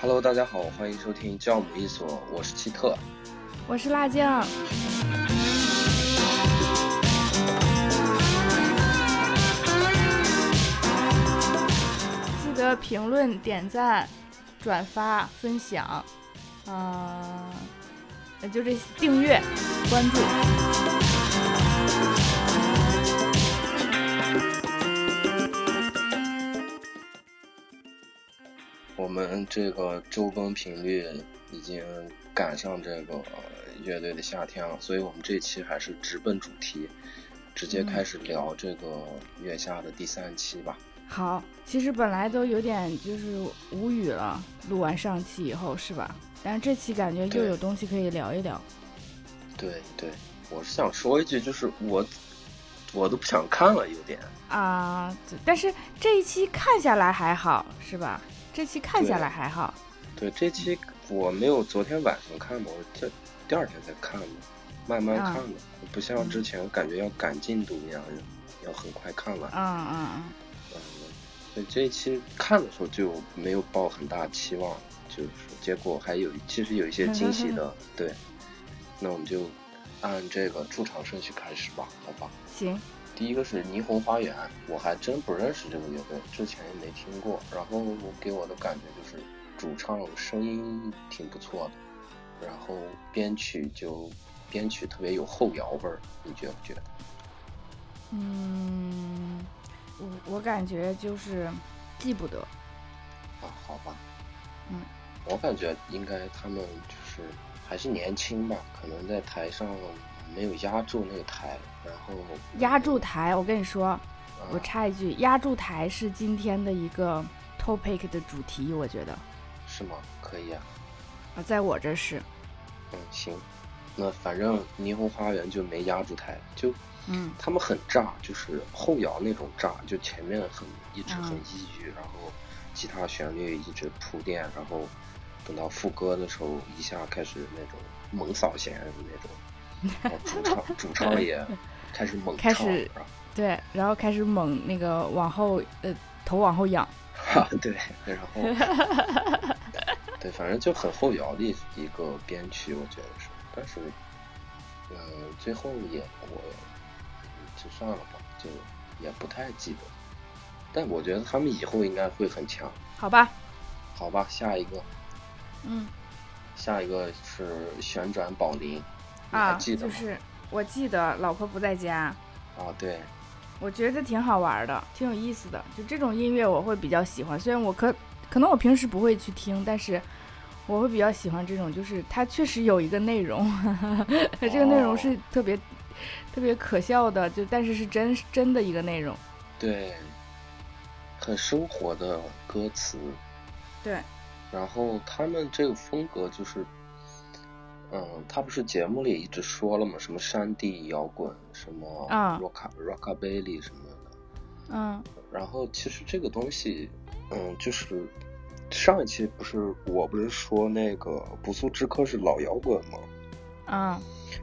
Hello，大家好，欢迎收听教母一所，我是奇特，我是辣酱。记得评论、点赞、转发、分享，嗯、就这订阅、关注。我们这个周更频率已经赶上这个呃乐队的夏天了，所以我们这期还是直奔主题，直接开始聊这个月下的第三期吧。好，其实本来都有点就是无语了，录完上期以后是吧？但是这期感觉又有东西可以聊一聊。对对，我是想说一句，就是我我都不想看了，有点。啊，但是这一期看下来还好，是吧？这期看下来还好。对，这期我没有昨天晚上看的，我这第二天才看的，慢慢啊看的，不像之前感觉要赶进度一样，要很快看完。嗯嗯嗯，嗯，所以这一期看的时候就没有抱很大期望，就是结果还有其实有一些惊喜的，对。那我们就按这个出场顺序开始吧，好吧？行，第一个是霓虹花园，我还真不认识这个乐队，之前也没听过。然后给我的感觉就是主唱声音挺不错的，然后编曲就编曲特别有后摇味儿，你觉不觉得？嗯，我我感觉就是记不得。啊，好吧，嗯，我感觉应该他们就是还是年轻吧，可能在台上没有压住那个台，然后压住台，我跟你说，啊我插一句，压住台是今天的一个 topic 的主题，我觉得是吗？可以啊，啊，在我这是，嗯，行，那反正霓虹花园就没压住台，就嗯他们很炸，就是后摇那种炸，就前面很一直很嗯抑郁，然后吉他旋律一直铺垫，然后等到副歌的时候一下开始那种猛扫弦的那种，然后主唱主唱也开始猛唱，开始对，然后开始猛那个往后，呃，头往后仰，哈对，然后 对，反正就很后摇的一一个编曲，我觉得是，但是呃，最后也我就算了吧，就也不太记得。但我觉得他们以后应该会很强，好吧？好吧？下一个，嗯下一个是旋转宝林，你还啊，记得吗？就是我记得老婆不在家，啊，对，我觉得挺好玩的，挺有意思的。就这种音乐我会比较喜欢，虽然我可可能我平时不会去听，但是我会比较喜欢这种，就是它确实有一个内容，这个内容是特别、特别可笑的，就但是是真真的一个内容。对，很生活的歌词，对，然后他们这个风格就是，嗯，他不是节目里一直说了吗？什么山地摇滚，什么啊 rock rockabilly 什么的。嗯然后其实这个东西，嗯，就是上一期不是我不是说那个不速之客是老摇滚吗？啊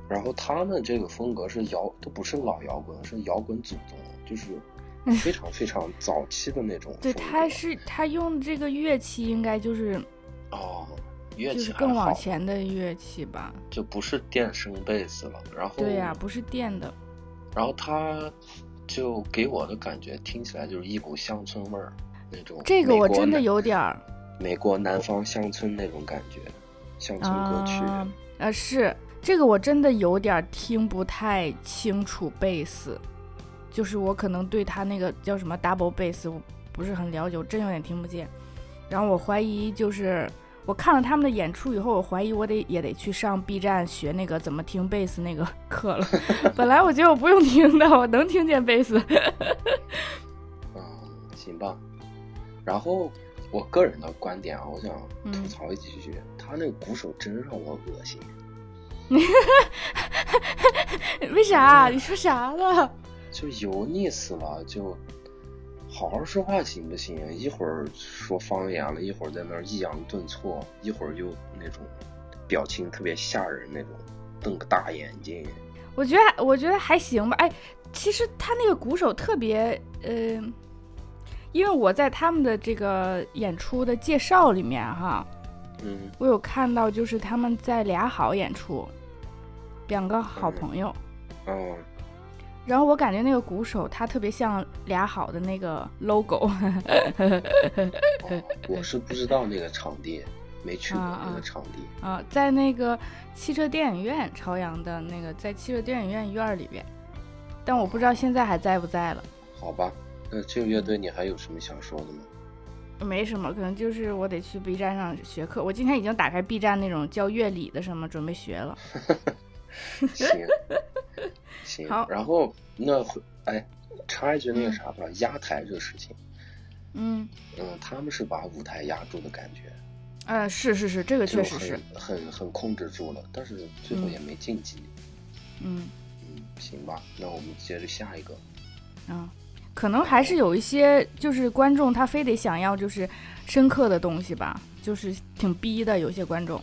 然后他们这个风格是摇，都不是老摇滚，是摇滚祖宗，就是 非常非常早期的那种。对，他是他用这个乐器应该就是哦，乐就是器更往前的乐器吧？就不是电声贝斯了。然后对呀、不是电的。然后他就给我的感觉听起来就是一股乡村味儿那种。这个我真的有点儿美国南方乡村那种感觉，乡村歌曲。啊，呃，是这个我真的有点儿听不太清楚贝斯，就是我可能对他那个叫什么 double bass 我不是很了解，我真有点听不见。然后我怀疑就是我看了他们的演出以后，我怀疑我得也得去上 B 站学那个怎么听贝斯那个课了。本来我觉得我不用听的，我能听见贝斯。嗯，行吧。然后我个人的观点啊，我想嗯吐槽几句，他那个鼓手真让我恶心。为啥？你说啥了？就油腻死了，就好好说话行不行？一会儿说方言了，一会儿在那儿抑扬顿挫，一会儿又那种表情特别吓人那种，瞪个大眼睛。我觉得我觉得还行吧。哎，其实他那个鼓手特别呃，因为我在他们的这个演出的介绍里面哈，嗯我有看到就是他们在俩好演出，两个好朋友。哦然后我感觉那个鼓手他特别像俩好的那个 logo，哦，我是不知道那个场地，没去过那个场地。啊，在那个汽车电影院朝阳的那个，在汽车电影院院儿里边，但我不知道现在还在不在了。好吧，那这个乐队你还有什么想说的吗？没什么，可能就是我得去 B 站上学课。我今天已经打开 B 站那种教乐理的什么，准备学了。行行好，然后那哎，插一句那个啥吧，压台这个事情，嗯，嗯，他们是把舞台压住的感觉，呃，是是是，这个确实是很，很很控制住了，但是最后嗯也没晋级。嗯。嗯，行吧，那我们接着下一个。嗯，可能还是有一些就是观众他非得想要就是深刻的东西吧，就是挺逼的，有些观众，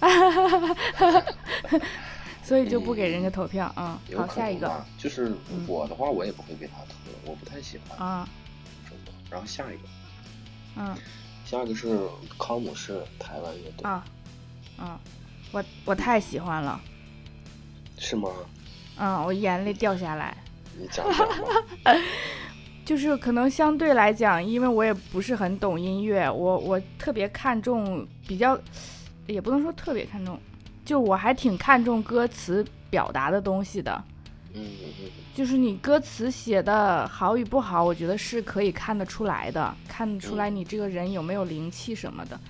所以就不给人家投票。嗯，好，下一个，就是嗯我的话，我也不会给他投，我不太喜欢，啊，真的。然后下一个，嗯下一个是康姆士台湾乐队，啊，嗯，我我太喜欢了，是吗？嗯，我眼泪掉下来。你讲讲吧。就是可能相对来讲，因为我也不是很懂音乐，我我特别看重比较，也不能说特别看重，就我还挺看重歌词表达的东西的。嗯嗯就是你歌词写的好与不好，我觉得是可以看得出来的，看得出来你这个人有没有灵气什么的。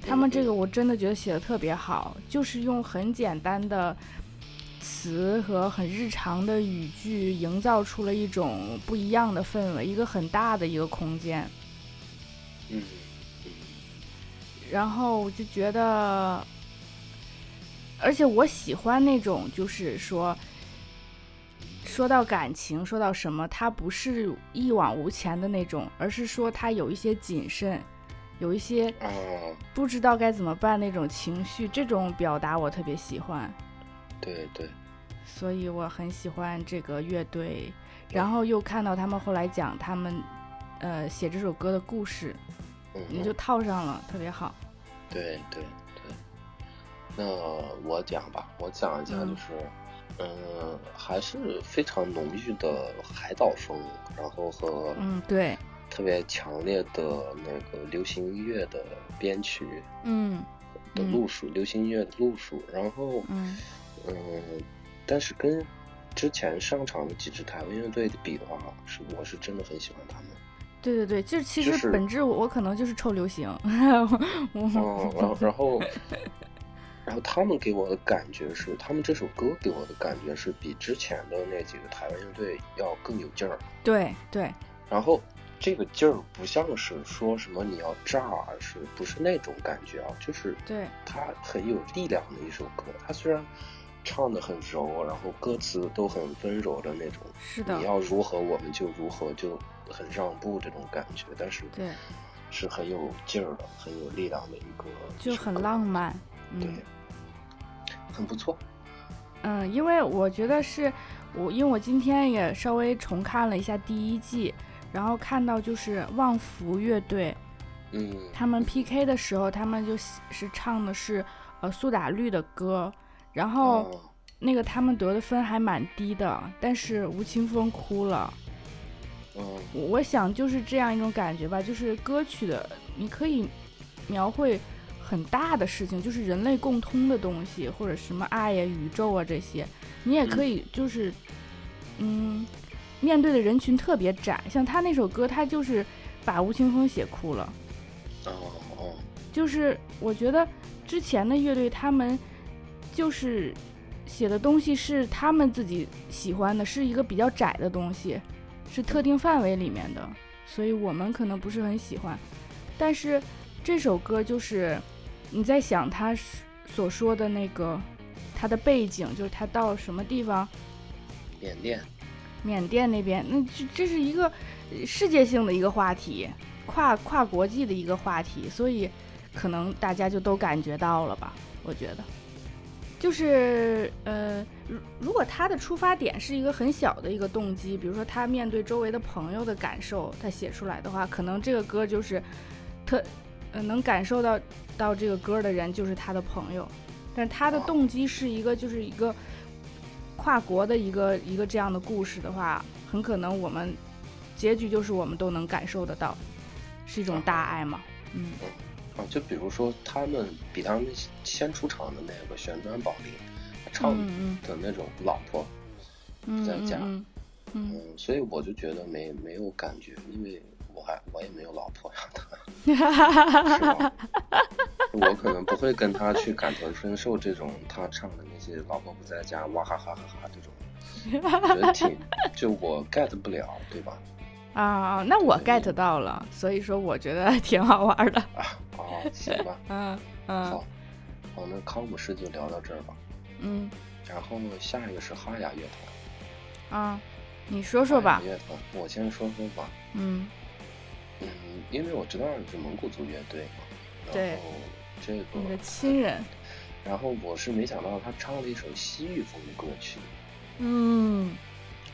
他们这个我真的觉得写的特别好，就是用很简单的词和很日常的语句，营造出了一种不一样的氛围，一个很大的一个空间。嗯嗯然后我就觉得，而且我喜欢那种，就是说，说到感情，说到什么，他不是一往无前的那种，而是说他有一些谨慎，有一些啊，不知道该怎么办那种情绪，这种表达我特别喜欢，对对，所以我很喜欢这个乐队。然后又看到他们后来讲他们，呃，写这首歌的故事，嗯你就套上了，特别好。对对对。那我讲吧，我讲一下嗯。就是，嗯、还是非常浓郁的海岛风，然后和嗯，对，特别强烈的那个流行音乐的编曲嗯嗯的路。数，流行音乐的路数，然后，嗯嗯，但是跟之前上场的几支台湾乐队比的话，是我是真的很喜欢他们。对对对，就是其实本质我我可能就是臭流行，嗯，然后然 后然后他们给我的感觉是，他们这首歌给我的感觉是比之前的那几个台湾乐队要更有劲儿。对对，然后这个劲儿不像是说什么你要炸，是不是那种感觉啊？就是对它很有力量的一首歌。它虽然唱的很柔，然后歌词都很温柔的那种，是的你，要如何我们就如何，就很让步这种感觉，但是对，是很有劲儿的、很有力量的一个，就很浪。漫，对嗯，很不错。嗯，因为我觉得是我，因为我今天也稍微重看了一下第一季，然后看到就是旺福乐队嗯，他们 PK 的时候，他们就是唱的是呃苏打绿的歌，然后哦那个他们得的分还蛮低的，但是吴青峰哭了。嗯我我想就是这样一种感觉吧，就是歌曲的，你可以描绘很大的事情，就是人类共通的东西，或者什么爱呀、宇宙啊这些，你也可以就是，嗯，面对的人群特别窄，像他那首歌，他就是把吴青峰写哭了。哦哦，就是我觉得之前的乐队他们就是写的东西是他们自己喜欢的，是一个比较窄的东西，是特定范围里面的，所以我们可能不是很喜欢。但是这首歌就是你在想他所说的那个他的背景，就是他到什么地方，缅甸。缅甸那边，那这这是一个呃世界性的一个话题，跨跨国际的一个话题，所以可能大家就都感觉到了吧？我觉得，就是呃，如如果他的出发点是一个很小的一个动机，比如说他面对周围的朋友的感受，他写出来的话，可能这个歌就是特呃能感受到到这个歌的人就是他的朋友，但他的动机是一个就是一个跨国的一个一个这样的故事的话，很可能我们结局就是我们都能感受得到，是一种大爱嘛，嗯。啊，就比如说他们比他们先出场的那个旋转宝铃，唱的那种老婆不在家，嗯，所以我就觉得没没有感觉，因为我还我也没有老婆呀，他，是吧？我可能不会跟他去感同身受这种他唱的那些老婆不在家哇哈哈哈哈这种，我觉得挺就我 get 不了，对吧？啊，那我 get 到了，所以说我觉得挺好玩的。啊，哦，行吧。嗯嗯。好，好，那康姆士就聊到这儿吧。嗯。然后下一个是哈雅乐团。啊，你说说吧。乐团，我先说说吧。嗯。嗯，因为我知道你是蒙古族乐队嘛。对。然后这个。你的亲人。然后我是没想到他唱了一首西域风的歌曲。嗯。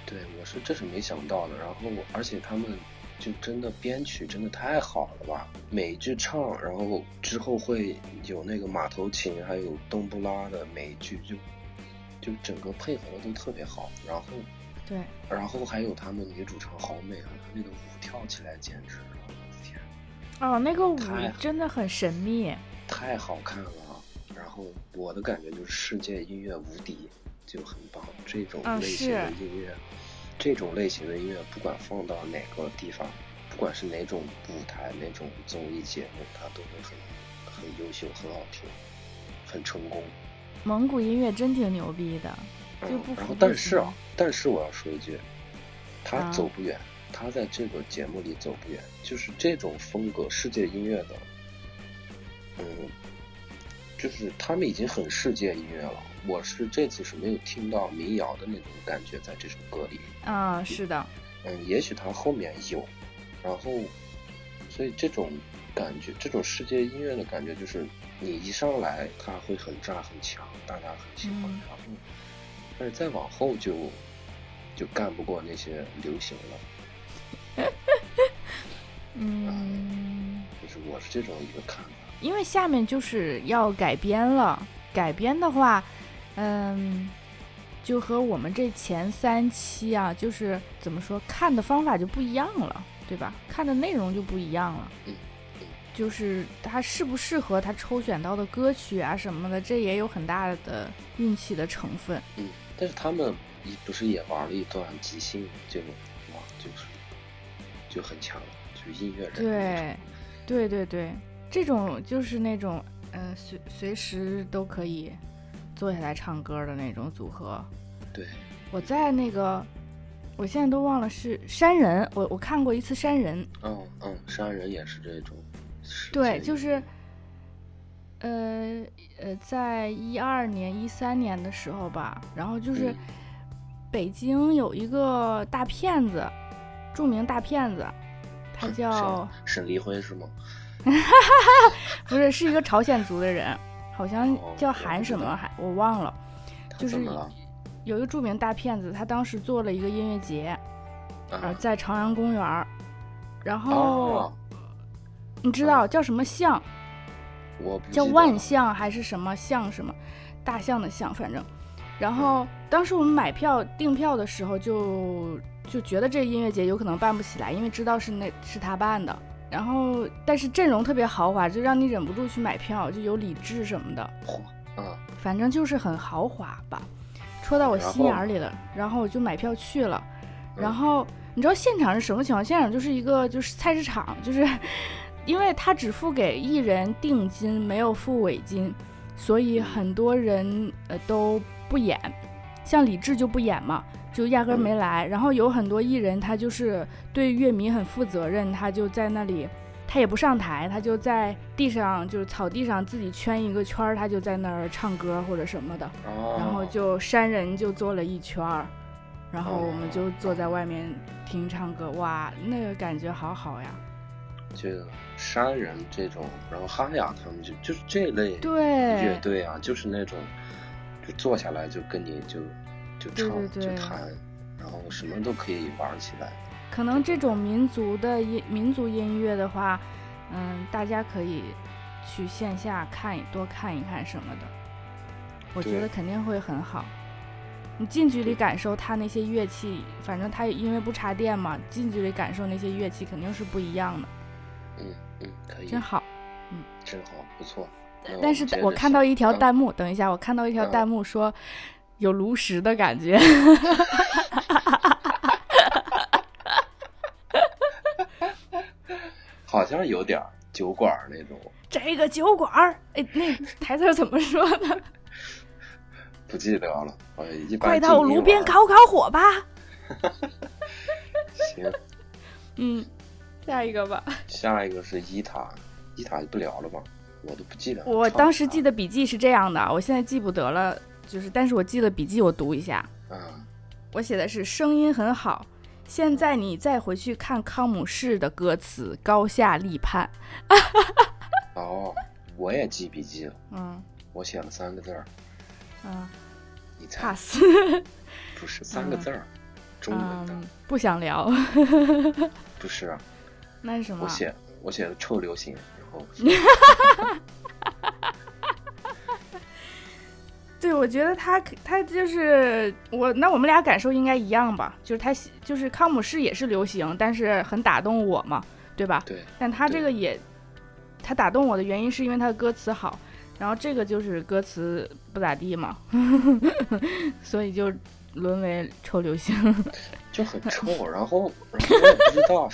对，我是这是没想到的。然后，而且他们就真的编曲真的太好了吧！每一句唱，然后之后会有那个马头琴，还有冬不拉的每一句，就就整个配合的都特别好。然后，对，然后还有他们女主唱好美啊，她那个舞跳起来简直了，我的天！哦，那个舞真的很神秘，太好看了。然后我的感觉就是世界音乐无敌，就很棒。这种类型的音乐。这种类型的音乐，不管放到哪个地方，不管是哪种舞台、哪种综艺节目，它都会很很优秀、很好听、很成功。蒙古音乐真挺牛逼的，就不然后，但是啊，但是我要说一句，他走不远，他在这个节目里走不远。就是这种风格世界音乐的，嗯，就是他们已经很世界音乐了。我是这次是没有听到民谣的那种感觉，在这首歌里啊，是的，嗯，也许他后面有，然后，所以这种感觉，这种世界音乐的感觉，就是你一上来他会很炸很强，大家很喜欢，然后，但是再往后就就干不过那些流行了，嗯，就是我是这种一个看法，因为下面就是要改编了，改编的话。嗯，就和我们这前三期啊，就是怎么说，看的方法就不一样了，对吧？看的内容就不一样了。嗯，就是他适不适合他抽选到的歌曲啊什么的，这也有很大的运气的成分。嗯，但是他们不是也玩了一段即兴，就哇，就是就很强，就是音乐人。对，对对对，这种就是那种嗯，随随时都可以。坐下来唱歌的那种组合，对，我在那个，我现在都忘了是山人，我我看过一次山人，嗯嗯，山人也是这种，对，就是，呃呃，在一二年、一三年的时候吧，然后就是北京有一个大骗子，著名大骗子，他叫沈黎辉是吗？不是，是一个朝鲜族的人。好像叫韩什么，还我忘了，就是有一个著名大骗子，他当时做了一个音乐节，呃，在朝阳公园然后你知道叫什么象？我叫万象还是什么象什么大象的象，反正，然后当时我们买票订票的时候就就觉得这音乐节有可能办不起来，因为知道是那是他办的。然后，但是阵容特别豪华，就让你忍不住去买票，就有李志什么的，嗯，反正就是很豪华吧，戳到我心眼里了。然后我就买票去了。然后你知道现场是什么情况？现场就是一个就是菜市场，就是因为他只付给艺人定金，没有付尾金，所以很多人呃都不演，像李志就不演嘛。就压根没来，然后有很多艺人，他就是对乐迷很负责任，他就在那里，他也不上台，他就在地上，就是草地上自己圈一个圈儿，他就在那儿唱歌或者什么的，然后就山人就坐了一圈儿，然后我们就坐在外面听唱歌，哇，那个感觉好好呀！就山人这种，然后哈雅他们就就是这类对乐队啊，就是那种。就坐下来就跟你就就唱就弹，然后什么都可以玩起来。可能这种民族的音民族音乐的话，嗯，大家可以去线下看一多看一看什么的，我觉得肯定会很好。你近距离感受它那些乐器，反正它因为不插电嘛，近距离感受那些乐器肯定是不一样的，嗯嗯，可以，真好。嗯真好，不错。但是我看到一条嗯弹幕，等一下，我看到一条嗯弹幕说有炉石的感觉。好像有点酒馆那种，这个酒馆儿，哎，那台词怎么说的？不记得了。我，一般快到炉边烤烤火吧。行，嗯，下一个吧。下一个是伊塔，伊塔就不聊了吧？我都不记得。我当时记得笔记是这样的，我现在记不得了，就是但是我记得笔记，我读一下。嗯，我写的是声音很好。现在你再回去看康姆士的歌词，高下立判。哦，我也记笔记了，嗯我写了三个字儿，嗯你猜？，pass。不是三个字儿，中文的，嗯，不想聊。不是啊。那是什么我？写我写的臭流行，然 后对，我觉得他他就是我，那我们俩感受应该一样吧？就是他喜就是康姆士也是流行，但是很打动我嘛，对吧？对但他这个也，他打动我的原因是因为他的歌词好，然后这个就是歌词不咋地嘛，所以就沦为臭流行。就很臭，然后然后我也不知道，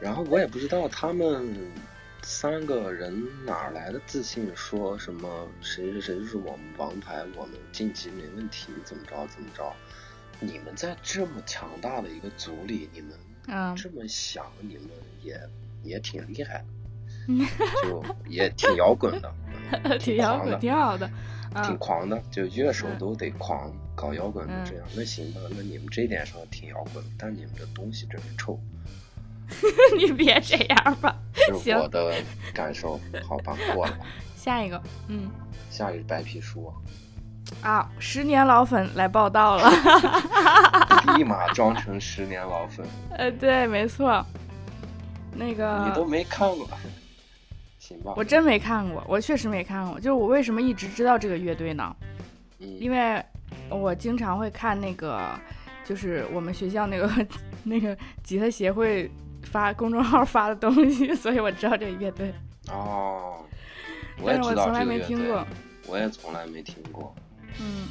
然后我也不知道他们三个人哪儿来的自信，说什么谁谁谁是我们王牌，我们晋级没问题，怎么着怎么着。你们在这么强大的一个组里，你们嗯这么想，你们也也挺厉害的，就也挺摇滚的，嗯挺摇滚，挺好的。挺嗯，狂的，就乐手嗯都得狂，搞摇滚嗯就这样。那行吧，那你们这点上挺摇滚，但你们的东西真是臭，你别这样吧。是行我的感受。好吧，过了。下一个，嗯下一个白皮书，啊，十年老粉来报道了。立马装成十年老粉，呃，对，没错。那个你都没看过，行吧？我真没看过，我确实没看过。就是我为什么一直知道这个乐队呢？因嗯，为我经常会看那个，就是我们学校那个 那个吉他协会发公众号发的东西，所以我知道这个乐队，哦，我但也知道是我从来这个乐队没听过。我也从来没听过。嗯，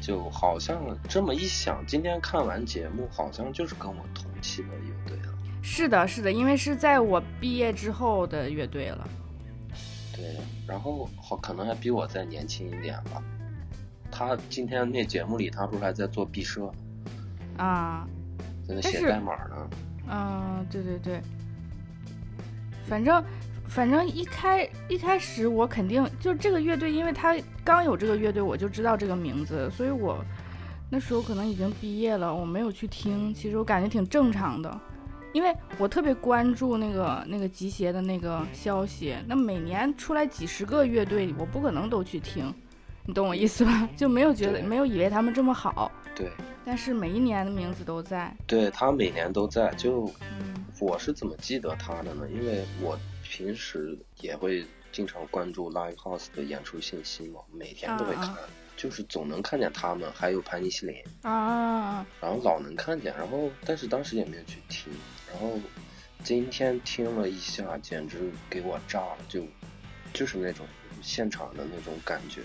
就好像这么一想，今天看完节目，好像就是跟我同期的乐队了。是的，是的，因为是在我毕业之后的乐队了。对，然后好可能还比我再年轻一点吧。他今天那节目里，他不是还在做毕设，啊，在那写代码呢。嗯，对对对，反正反正一开一开始我肯定就这个乐队，因为他刚有这个乐队，我就知道这个名字，所以我那时候可能已经毕业了，我没有去听，其实我感觉挺正常的。因为我特别关注那个那个集协的那个消息，那每年出来几十个乐队，我不可能都去听，你懂我意思吧？就没有觉得没有以为他们这么好，对，但是每一年的名字都在，对他每年都在。就嗯我是怎么记得他的呢？因为我平时也会经常关注 Live House 的演出信息嘛，每天都会看，啊就是总能看见他们，还有潘尼西林。啊，然后老能看见，然后但是当时也没有去听，然后今天听了一下，简直给我炸了，就就是那种现场的那种感觉，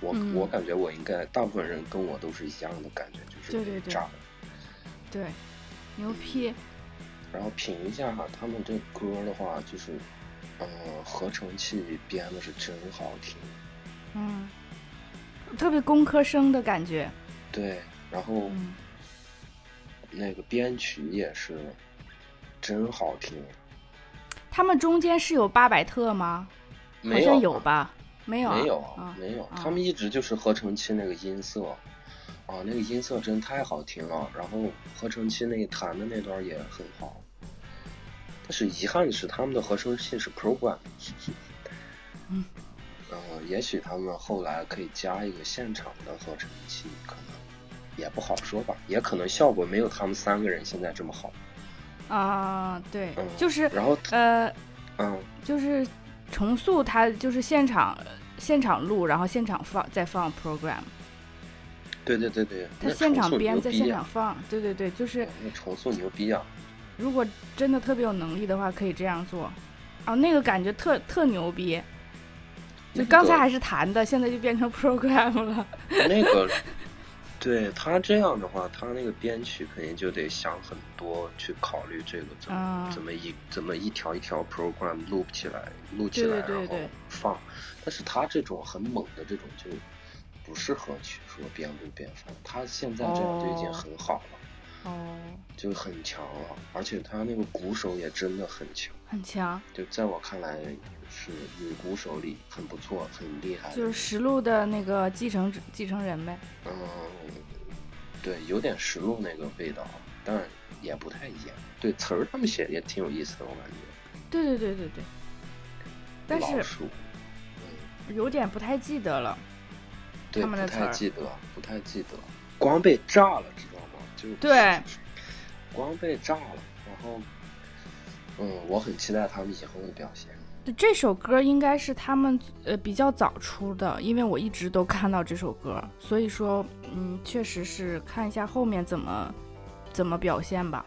我、嗯。我感觉我应该大部分人跟我都是一样的感觉，就是对对对。炸了。对，牛批，然后品一下他们这歌的话，就是，呃，合成器编的是真好听，嗯，特别工科生的感觉，对，然后嗯。那个编曲也是真好听，他们中间是有八百特吗？好像有吧？没有啊，没有啊，没有，啊他们一直就是合成器那个音色，啊，那个音色真太好听了。然后合成器那弹的那段也很好，但是遗憾的是他们的合成器是 program，嗯呃，也许他们后来可以加一个现场的合成器，可能也不好说吧，也可能效果没有他们三个人现在这么好。啊，对，嗯就是然后呃，嗯，就是重塑它，就是现场现场录，然后现场放，再放 program，对对对对，它那重塑现场编，在现场放，对对对，就是那重塑牛逼啊！如果真的特别有能力的话，可以这样做。哦，那个感觉特特牛逼，就刚才还是弹的，现在就变成 program 了。那个，对他这样的话，他那个编曲肯定就得想很多，去考虑这个怎么、啊怎么一怎么一条一条 program 录起来，录起来，然后放。但是他这种很猛的这种就不适合去说边录边放，他现在这样就已经哦很好了。哦，就很强了，而且他那个鼓手也真的很强，很强，就在我看来是女鼓手里很不错、很厉害。就是实录的那个继承继承人呗。嗯，对，有点实录那个味道，但也不太一样。对词儿他们写的也挺有意思的，我感觉。对对对对对，但是，嗯，有点不太记得了。对，不他们的词儿太记得，不太记得，光被炸了？就对，光被炸了，然后，嗯，我很期待他们以后的表现。就这首歌应该是他们呃比较早出的，因为我一直都看到这首歌，所以说嗯，确实是看一下后面怎么怎么表现吧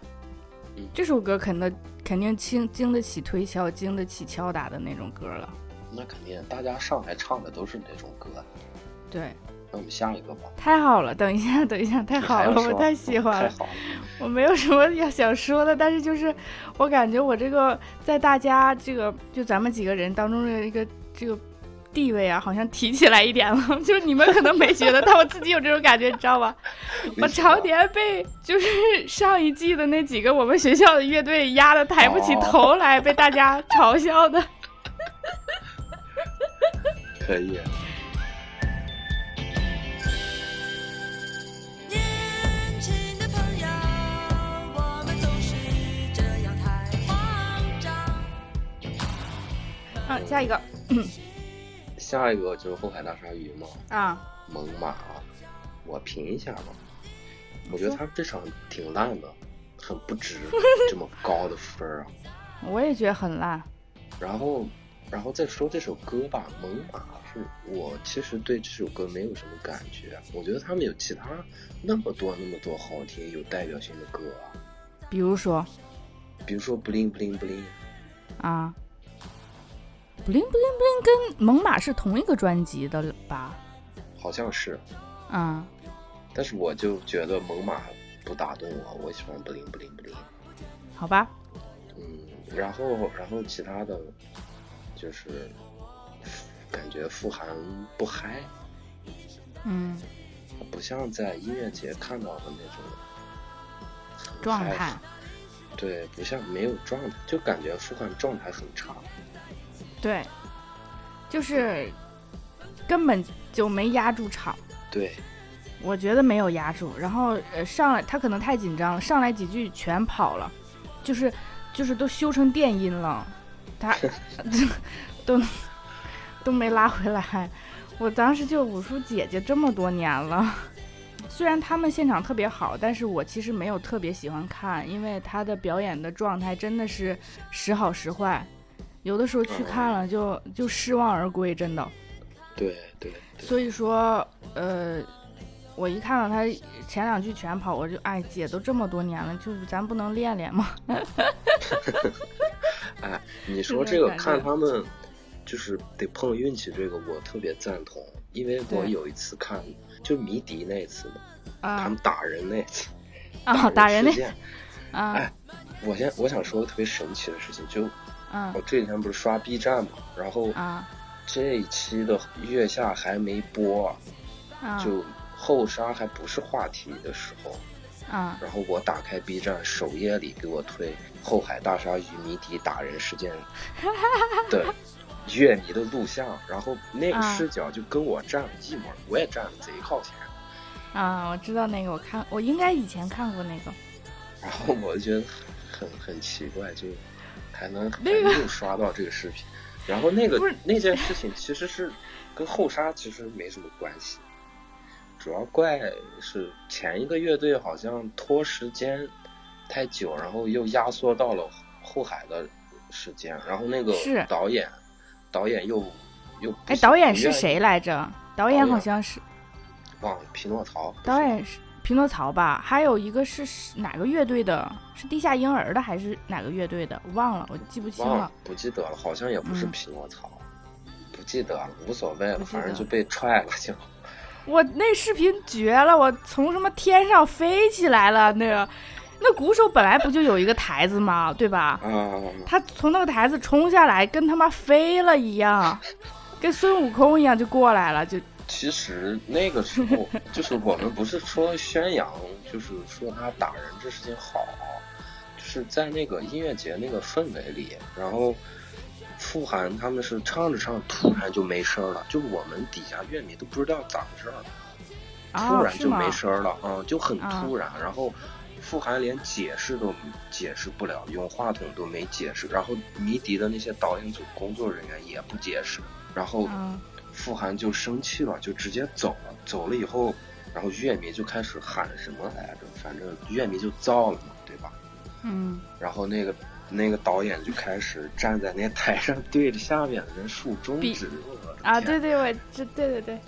嗯。这首歌肯定肯定经经得起推敲，经得起敲打的那种歌了。那肯定，大家上来唱的都是那种歌。对，那我们下一个吧。太好了！等一下，等一下，太好了，我太喜欢了。太好了。我没有什么要想说的，但是就是我感觉我这个在大家这个就咱们几个人当中的一个这个地位啊，好像提起来一点了。就是你们可能没觉得，但我自己有这种感觉，你知道吧？我常年被就是上一季的那几个我们学校的乐队压得抬不起头来，被大家嘲笑的。可以。嗯，下一个。下一个就是后海大鲨鱼嘛，啊，猛犸，我评一下吧。我觉得他这场挺烂的，很不值这么高的分儿啊。我也觉得很烂。然后，然后再说这首歌吧，《猛犸》是我其实对这首歌没有什么感觉，我觉得他们有其他那么多那么多好听有代表性的歌啊，比如说。比如说《bling bling bling》，啊，不灵不灵不灵，跟猛犸是同一个专辑的吧？好像是，啊，但是我就觉得猛犸不打动我，我喜欢 bling bling bling。好吧，嗯，然后然后其他的，就是感觉富含不嗨，嗯，不像在音乐节看到的那种状态，对，不像没有状态，就感觉富含状态很差。对，就是根本就没压住场。对，我觉得没有压住，然后呃上来他可能太紧张了，上来几句全跑了，就是就是都修成电音了，他 都都没拉回来。我当时就武术姐姐这么多年了，虽然他们现场特别好，但是我其实没有特别喜欢看，因为他的表演的状态真的是时好时坏，有的时候去看了就就失望而归，真的。对对对，所以说，呃，我一看到他前两句全跑，我就哎，姐都这么多年了，就是咱不能练练吗？哎，你说这个看他们就是得碰运气，这个我特别赞同，因为我有一次看就迷笛那次嘛，他啊们打人那次，啊，打人那事件啊。哎我先我想说个特别神奇的事情，就嗯。我这几天不是刷 B 站嘛，然后啊。这一期的月下还没播，啊。就后沙还不是话题的时候，啊。然后我打开 B 站首页里给我推后海大鲨鱼谜底打人事件 的乐迷的录像，然后那个啊。视角就跟我站一模，我也站了贼靠前，啊！我知道那个，我看我应该以前看过那个，然后我就觉得很很奇怪，就还能还那个又刷到这个视频，然后那个那件事情其实是跟后沙其实没什么关系，主要怪是前一个乐队好像拖时间太久，然后又压缩到了后海的时间，然后那个是导演导演又又不哎，导演是谁来着？导演好像是忘了匹诺曹，导演是匹诺曹吧？还有一个是是哪个乐队的？是地下婴儿的还是哪个乐队的？我忘了，我记不清了。不记得了，好像也不是嗯匹诺曹，不记得了，无所谓了，反正就被踹了就。我那视频绝了，我从什么天上飞起来了，那个那鼓手本来不就有一个台子吗？对吧？啊，他从那个台子冲下来，跟他妈飞了一样，跟孙悟空一样就过来了，就其实那个时候，就是我们不是说宣扬，就是说他打人这事情好，就是在那个音乐节那个氛围里，然后傅涵他们是唱着唱突然就没声儿了，就我们底下乐迷都不知道咋回事儿，突？然就没声儿了，啊、就很啊突然，然后。傅涵连解释都解释不了，用话筒都没解释，然后迷笛的那些导演组工作人员也不解释，然后嗯傅寒就生气了，就直接走了。走了以后，然后乐迷就开始喊什么来着？反正乐迷就造了嘛，对吧？嗯然后那个那个导演就开始站在那台上，对着下面的人竖中指。啊，对对，我这对对对，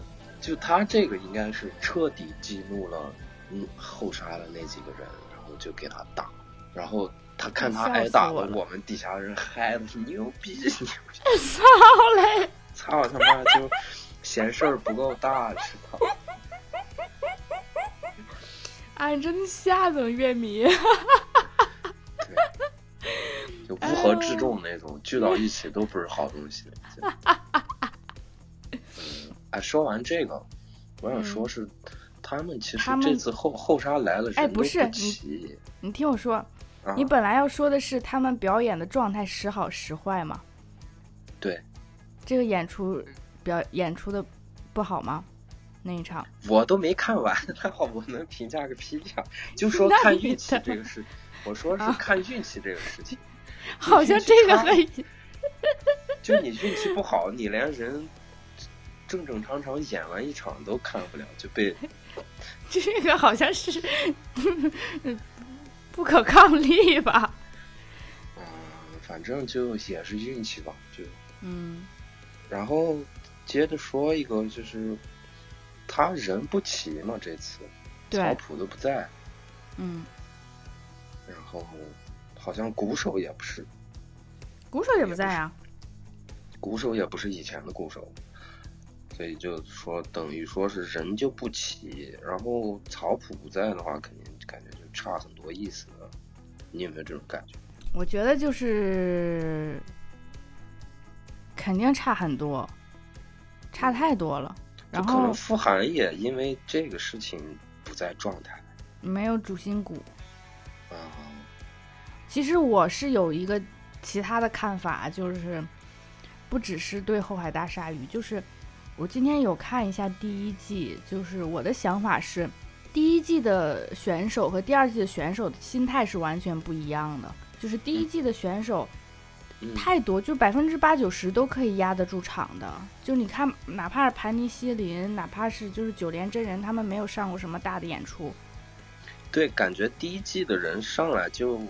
就他这个应该是彻底激怒了嗯后杀的那几个人，然后就给他打。然后他看他挨打了，我们底下人 嗨的是牛逼牛逼。操 嘞！操他妈就嫌事儿不够大，知道？哎，真的吓着乐迷。对，就乌合之众那种，聚到一起都不是好东西。哎，说完这个，我想说是，他们其实这次后后沙来了，哎人都不是你听我说，啊你本来要说的是他们表演的状态时好时坏嘛？对，这个演出表演出的不好吗？那一场我都没看完，还好我能评价个屁呀、就说看运气这个事，我说是啊看运气这个事情。好像这个差很就你运气不好，你连人正正常常演完一场都看不了，就被 这个好像是不可抗力吧？嗯，反正就也是运气吧，就嗯然后接着说一个，就是他人不齐嘛，这次对曹普都不在，嗯，然后好像鼓手也不是，鼓手也不在啊。鼓手也不是以前的鼓手，所以就说等于说是人就不齐，然后曹普不在的话，肯定感觉就差很多意思了。你有没有这种感觉？我觉得就是肯定差很多，差太多了。然后可能傅涵也因为这个事情不在状态没有主心骨。啊。其实我是有一个其他的看法，就是不只是对后海大鲨鱼，就是我今天有看一下第一季，就是我的想法是，第一季的选手和第二季的选手的心态是完全不一样的。就是第一季的选手嗯，太多，就百分之八九十都可以压得住场的。就你看，哪怕是盘尼西林，哪怕是就是九连真人，他们没有上过什么大的演出，对，感觉第一季的人上来就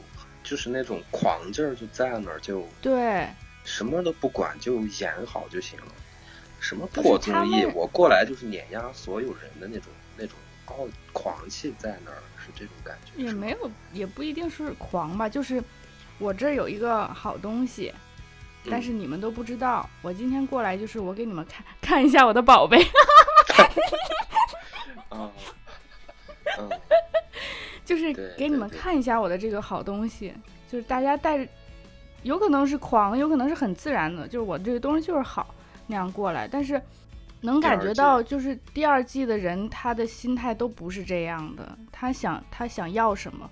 就是那种狂劲儿，就在那儿就对，什么都不管，就演好就行了。什么破综艺，我过来就是碾压所有人的那种那种傲狂气在那儿，是这种感觉。也没有，也不一定是狂吧，就是我这儿有一个好东西，但嗯是你们都不知道。我今天过来就是我给你们看看一下我的宝贝，啊，嗯，就是给你们看一下我的这个好东西，就是大家带着，有可能是狂，有可能是很自然的，就是我这个东西就是好那样过来，但是。能感觉到，就是第二季的人，他的心态都不是这样的。他想，他想要什么，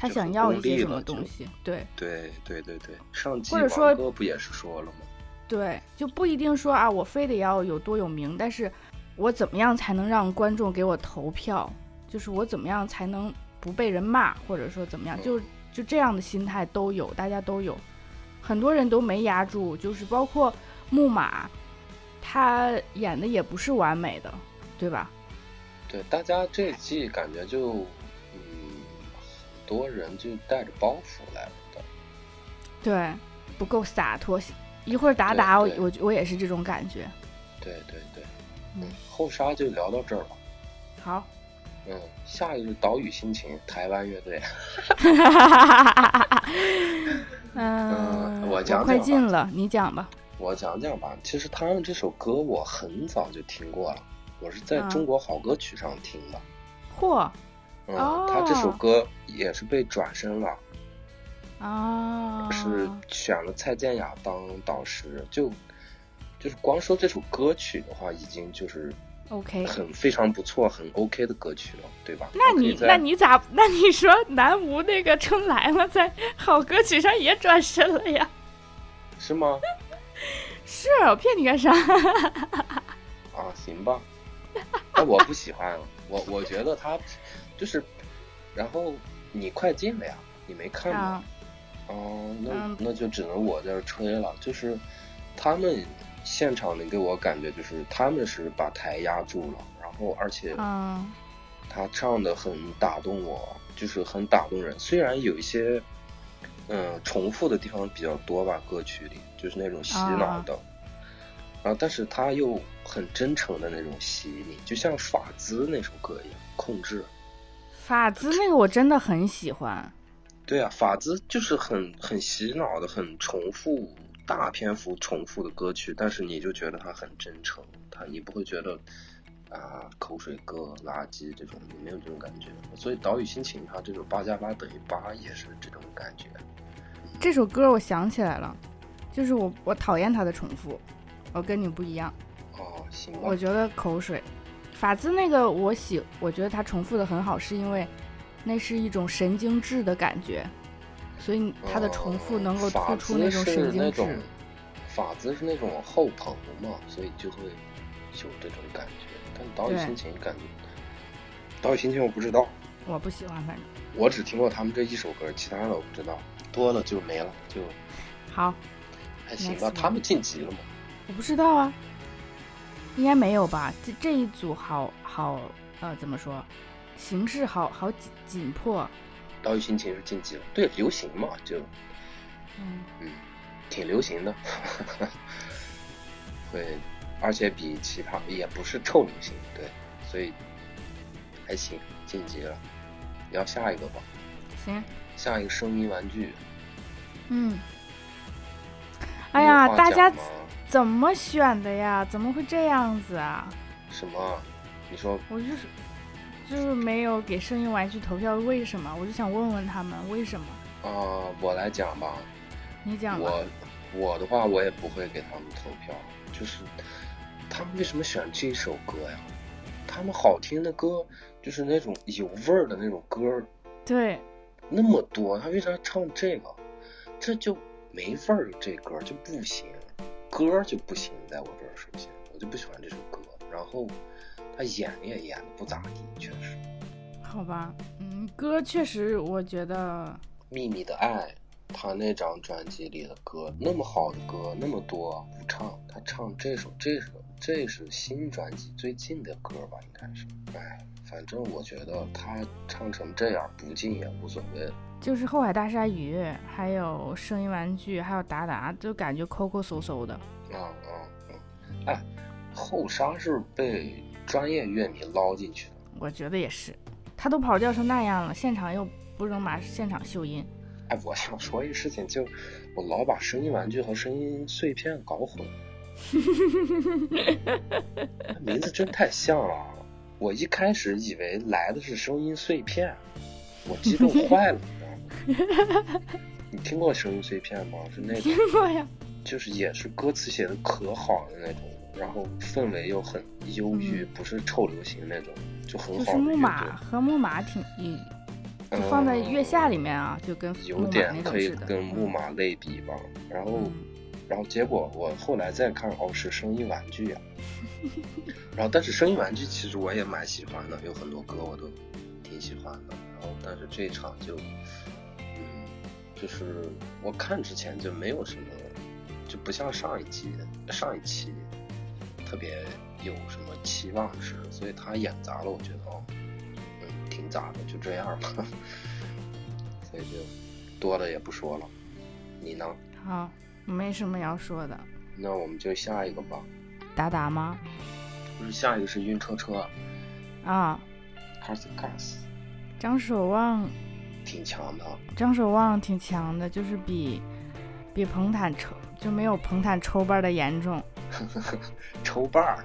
他想要一些什么东西，对。对对对对，上季王或者说哥不也是说了吗？对，就不一定说啊，我非得要有多有名，但是我怎么样才能让观众给我投票？就是我怎么样才能不被人骂，或者说怎么样？就就这样的心态都有，大家都有，很多人都没压住，就是包括木马，他演的也不是完美的，对吧？对，大家这季感觉就，多人就带着包袱来的。对，不够洒脱。一会儿达达，我我我也是这种感觉。对对对，嗯，后沙就聊到这儿了。好，嗯，下一个是岛屿心情，台湾乐队。嗯，我讲快讲吧进了，你讲吧。我讲讲吧，其实他们这首歌我很早就听过了，我是在啊中国好歌曲上听的。嚯嗯，哦他这首歌也是被转身了，啊！是选了蔡健雅当导师，就就是光说这首歌曲的话，已经就是 OK。很非常不错、很 OK 的歌曲了，对吧？那你那你咋？那你说南无那个春来了，在好歌曲上也转身了呀？是吗？是我骗你干啥？啊，行吧，那我不喜欢，我我觉得他就是，然后你快进了呀，你没看吗？啊，哦，那嗯那就只能我在这吹了。就是他们现场能给我感觉，就是他们是把台压住了，然后而且嗯他唱的很打动我，就是很打动人。虽然有一些嗯重复的地方比较多吧，歌曲里就是那种洗脑的，然后，但是他又很真诚的那种洗你，就像法兹那首歌一样，控制。法兹那个我真的很喜欢。对啊，法兹就是很很洗脑的，很重复大篇幅重复的歌曲，但是你就觉得它很真诚，他你不会觉得啊口水歌、垃圾这种，你没有这种感觉。所以岛屿心情它这首八加八等于八也是这种感觉。这首歌我想起来了，就是我我讨厌它的重复，我跟你不一样，哦，行吧我，觉得口水。法兹那个我喜，我觉得它重复的很好，是因为那是一种神经质的感觉，所以它的重复能够突出那种神经质。法兹是那种法兹是那种后朋嘛，所以就会有这种感觉。但岛屿对心情感觉，岛屿心情我不知道。我不喜欢，反正我只听过他们这一首歌，其他的我不知道，多了就没了，就好，还行吧。他们晋级了吗？我不知道啊，应该没有吧？这这一组好好呃，怎么说？形势好好紧紧迫，岛屿心情是晋级了，对，流行嘛，就嗯，嗯，挺流行的，会，而且比奇葩也不是臭流行，对，所以还行，晋级了。要下一个吧，行，下一个声音玩具。嗯。哎呀，大家怎么选的呀？怎么会这样子啊？什么？你说我就是就是没有给声音玩具投票，为什么？我就想问问他们为什么？啊、我来讲吧。你讲吧。我我的话，我也不会给他们投票，就是他们为什么选这首歌呀？他们好听的歌，就是那种有味儿的那种歌儿对，那么多，他为啥唱这个？这就没味儿，这歌就不行，歌儿就不行，在我这儿首先我就不喜欢这首歌，然后他演也演的不咋地，确实。好吧，嗯，歌确实我觉得，秘密的爱，他那张专辑里的歌那么好的歌那么多不唱，他唱这首这首这是新专辑最近的歌吧，应该是。哎，反正我觉得他唱成这样不进也无所谓。就是后海大鲨鱼，还有声音玩具，还有达达，就感觉抠抠搜搜的。嗯嗯嗯！哎，后沙是被专业乐迷捞进去的。我觉得也是，他都跑调成那样了，现场又不能把现场秀音。哎，我想说一个事情，就我老把声音玩具和声音碎片搞混，名字真太像了。我一开始以为来的是声音碎片，我激动 坏了，你知道吗？你听过声音碎片吗？是那种听，过呀？就是也是歌词写的可好的那种，然后氛围又很忧郁，嗯不是臭流行那种，就很就是木好的乐队。马和木马挺一，就放在月下里面啊，就跟嗯有点可以。跟木马类比吧。然后，嗯然后结果我后来再看，哦，是声音玩具啊。然后，但是声音玩具其实我也蛮喜欢的，有很多歌我都挺喜欢的。然后，但是这一场就，嗯，就是我看之前就没有什么就不像上一季上一期特别有什么期望值，所以他演砸了，我觉得哦，嗯，挺砸的，就这样吧。所以就多的也不说了。你呢？好，没什么要说的。那我们就下一个吧。达达吗？不是下一个是晕车车啊，，Cars Cars，张守望，挺强的。张守望挺强的，就是比比彭坦抽就没有彭坦抽吧的严重。抽瓣儿，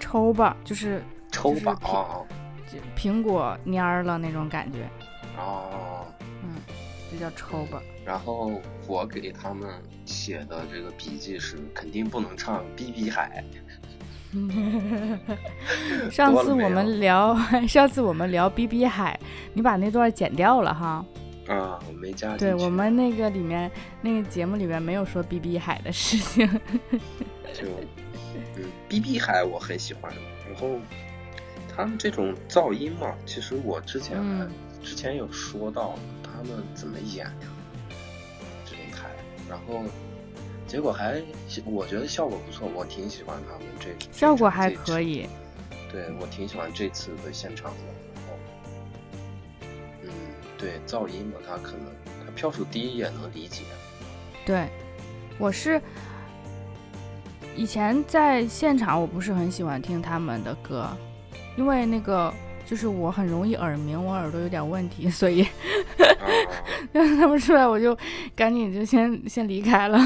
抽吧就是抽吧就是啊就苹果蔫儿了那种感觉，哦！嗯，这叫抽吧。然后我给他们写的这个笔记是肯定不能唱《逼逼海 上次我们聊，上次我们聊 B B 海，你把那段剪掉了哈。》啊，我没加。对我们那个里面那个节目里面没有说 B B 海的事情。就嗯，逼逼海我很喜欢，然后他们这种噪音嘛，其实我之前、嗯之前有说到他们怎么演然后结果还我觉得效果不错，我挺喜欢他们这效果还可以。对我挺喜欢这次的现场的，然后嗯，对噪音嘛，他可能他票数低也能理解，对，我是以前在现场，我不是很喜欢听他们的歌，因为那个就是我很容易耳鸣，我耳朵有点问题，所以啊，他们出来我就赶紧就先先离开了，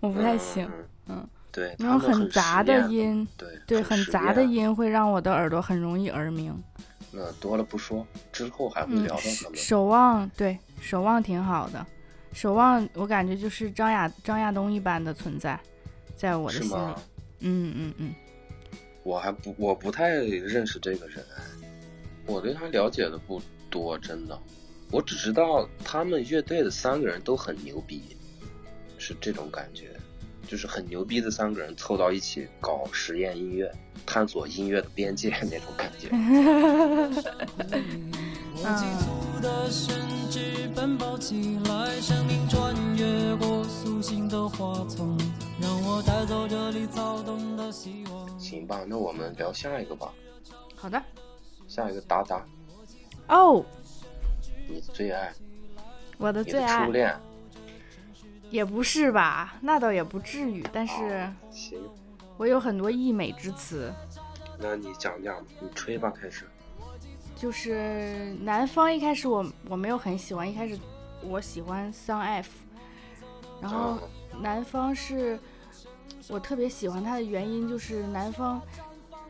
我不太行。嗯嗯，对，那种很杂的音，对对，很实杂的验音会让我的耳朵很容易耳鸣。那多了不说，之后还会嗯聊到他们。守望对守望挺好的，守望我感觉就是张亚张亚东一般的存在，在我的心里是吗。？嗯嗯嗯，我还不我不太认识这个人，我对他了解的不多，真的。我只知道他们乐队的三个人都很牛逼，是这种感觉，就是很牛逼的三个人凑到一起搞实验音乐，探索音乐的边界那种感觉。我行吧，那我们聊下一个吧。好的。下一个达达，哦，你的最爱，我的最爱初恋。也不是吧，那倒也不至于，但是啊行，我有很多溢美之词。那你讲讲，你吹吧，开始。就是南方一开始我我没有很喜欢，一开始我喜欢 Sun F，然后啊南方是我特别喜欢他的原因就是南方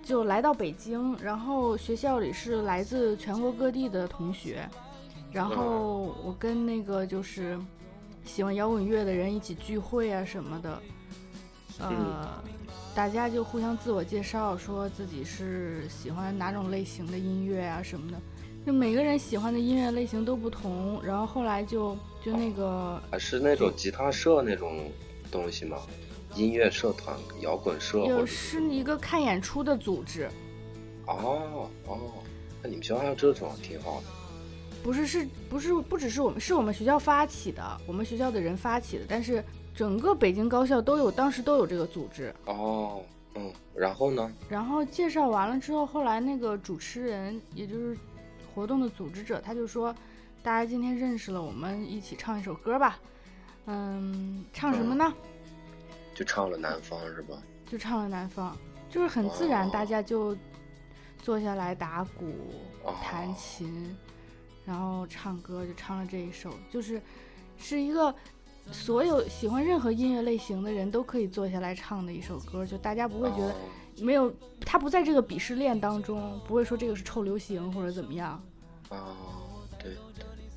就来到北京，然后学校里是来自全国各地的同学，然后我跟那个就是喜欢摇滚乐的人一起聚会啊什么的，呃，大家就互相自我介绍，说自己是喜欢哪种类型的音乐啊什么的。就每个人喜欢的音乐类型都不同，然后后来就就那个还是那种吉他社那种东西吗？音乐社团、摇滚社或有是一个看演出的组织，哦哦，那你们学校还有这种，挺好的。不是是不是不只是我们是我们学校发起的，我们学校的人发起的，但是整个北京高校都有，当时都有这个组织。哦，嗯，然后呢？然后介绍完了之后，后来那个主持人，也就是活动的组织者，他就说，大家今天认识了，我们一起唱一首歌吧。嗯，唱什么呢？就唱了《南方》是吧？就唱了《南方》，就是很自然，哦大家就坐下来打鼓、哦弹琴，然后唱歌，就唱了这一首，就是是一个所有喜欢任何音乐类型的人都可以坐下来唱的一首歌，就大家不会觉得哦没有，他不在这个鄙视链当中，不会说这个是臭流行或者怎么样。哦，对，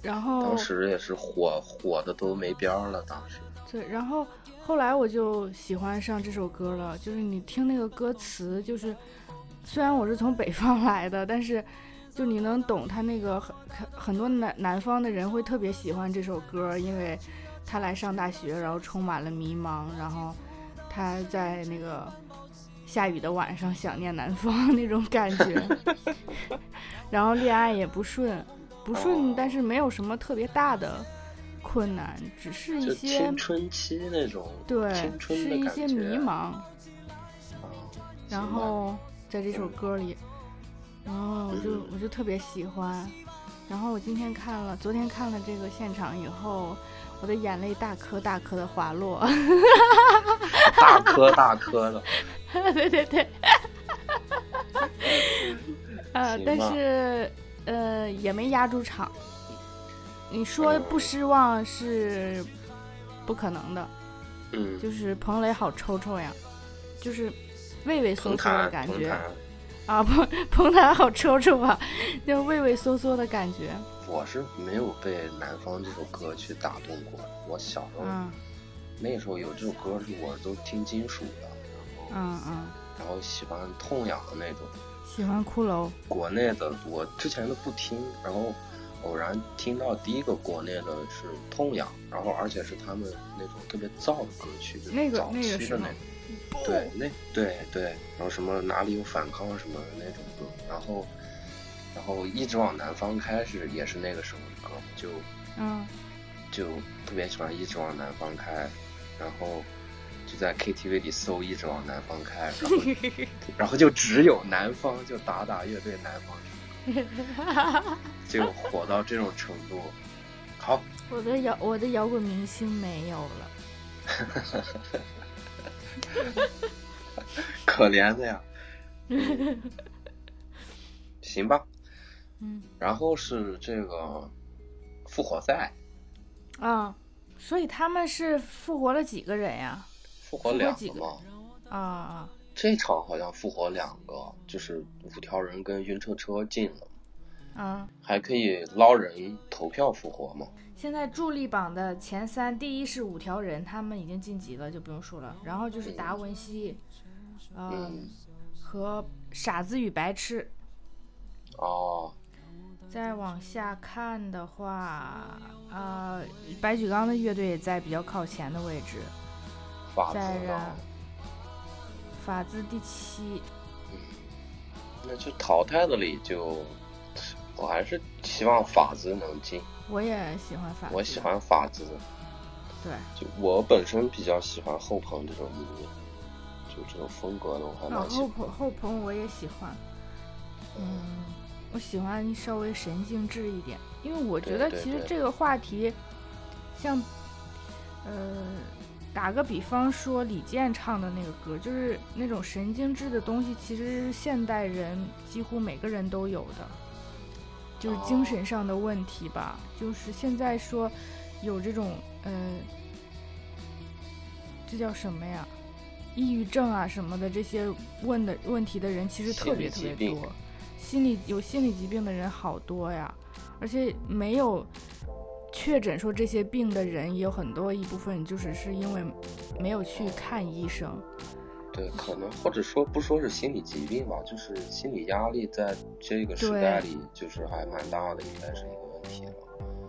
然后当时也是火火的都没边儿了，当时。对，然后后来我就喜欢上这首歌了，就是你听那个歌词，就是虽然我是从北方来的，但是就你能懂他那个很很很多南南方的人会特别喜欢这首歌，因为他来上大学，然后充满了迷茫，然后他在那个下雨的晚上想念南方那种感觉，然后恋爱也不顺，不顺，但是没有什么特别大的困难，只是一些青春期那种对，是一些迷茫。啊然后在这首歌里，然后我就嗯我就特别喜欢。然后我今天看了，昨天看了这个现场以后，我的眼泪大颗大颗的滑落。大颗大颗的，对对对。呃，但是呃也没压住场。你说不嗯失望是不可能的，嗯，就是彭磊好抽抽呀，就是畏畏缩缩的感觉啊，彭 彭坦好抽抽啊，就畏畏缩缩的感觉。我是没有被《南方》这首歌去打动过。我小时候、嗯那时候有这首歌是我都听金属的，然后、嗯嗯，然后喜欢痛痒的那种。喜欢骷髅。国内的我之前都不听，然后偶然听到第一个国内的是痛痒，然后而且是他们那种特别燥的歌曲，就是那个早期的那种。对，那对对，然后什么哪里有反抗什么的那种歌，然后然后一直往南方开是也是那个时候的歌，就嗯就特别喜欢一直往南方开，然后就在 KTV 里搜一直往南方开，然后 然后就只有南方，就打打乐队南方就 火到这种程度。好，我的摇我的摇滚明星没有了。可怜的呀。行吧，嗯然后是这个复活赛，啊，所以他们是复活了几个人呀？复活复活几个两个嘛。啊啊，这场好像复活两个，就是五条人跟晕车车进了，啊！还可以捞人投票复活吗。现在助力榜的前三，第一是五条人，他们已经晋级了，就不用说了。然后就是达文西，嗯、嗯，和傻子与白痴。哦，再往下看的话，呃，白举纲的乐队也在比较靠前的位置，法子？法兹第七。嗯那就淘汰的里就，我还是希望法子能进，我也喜欢法兹，我喜欢法子。对，就我本身比较喜欢后朋这种音乐，就这种风格的我还蛮喜欢。后朋后朋我也喜欢，嗯，我喜欢稍微神经质一点，因为我觉得其实这个话题，像，呃，打个比方说李健唱的那个歌，就是那种神经质的东西，其实现代人几乎每个人都有的，就是精哦神上的问题吧。就是现在说有这种呃，这叫什么呀？抑郁症啊什么的这些问的问题的人其实特别特别多，心理有心理疾病的人好多呀，而且没有确诊说这些病的人也有很多一部分就是是因为没有去看医生，对，可能或者说不说是心理疾病吧，就是心理压力在这个时代里就是还蛮大的，应该是一个问题了。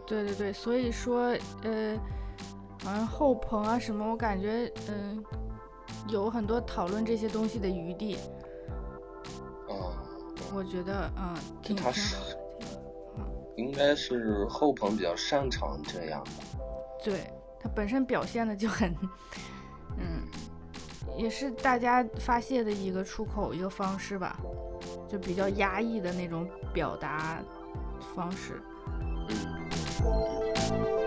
对对对，所以说呃，好像后棚啊什么，我感觉嗯、有很多讨论这些东西的余地，嗯，我觉得嗯挺挺他是好的。应该是后鹏比较擅长这样的。对他本身表现的就很，嗯，也是大家发泄的一个出口一个方式吧，就比较压抑的那种表达方式。嗯，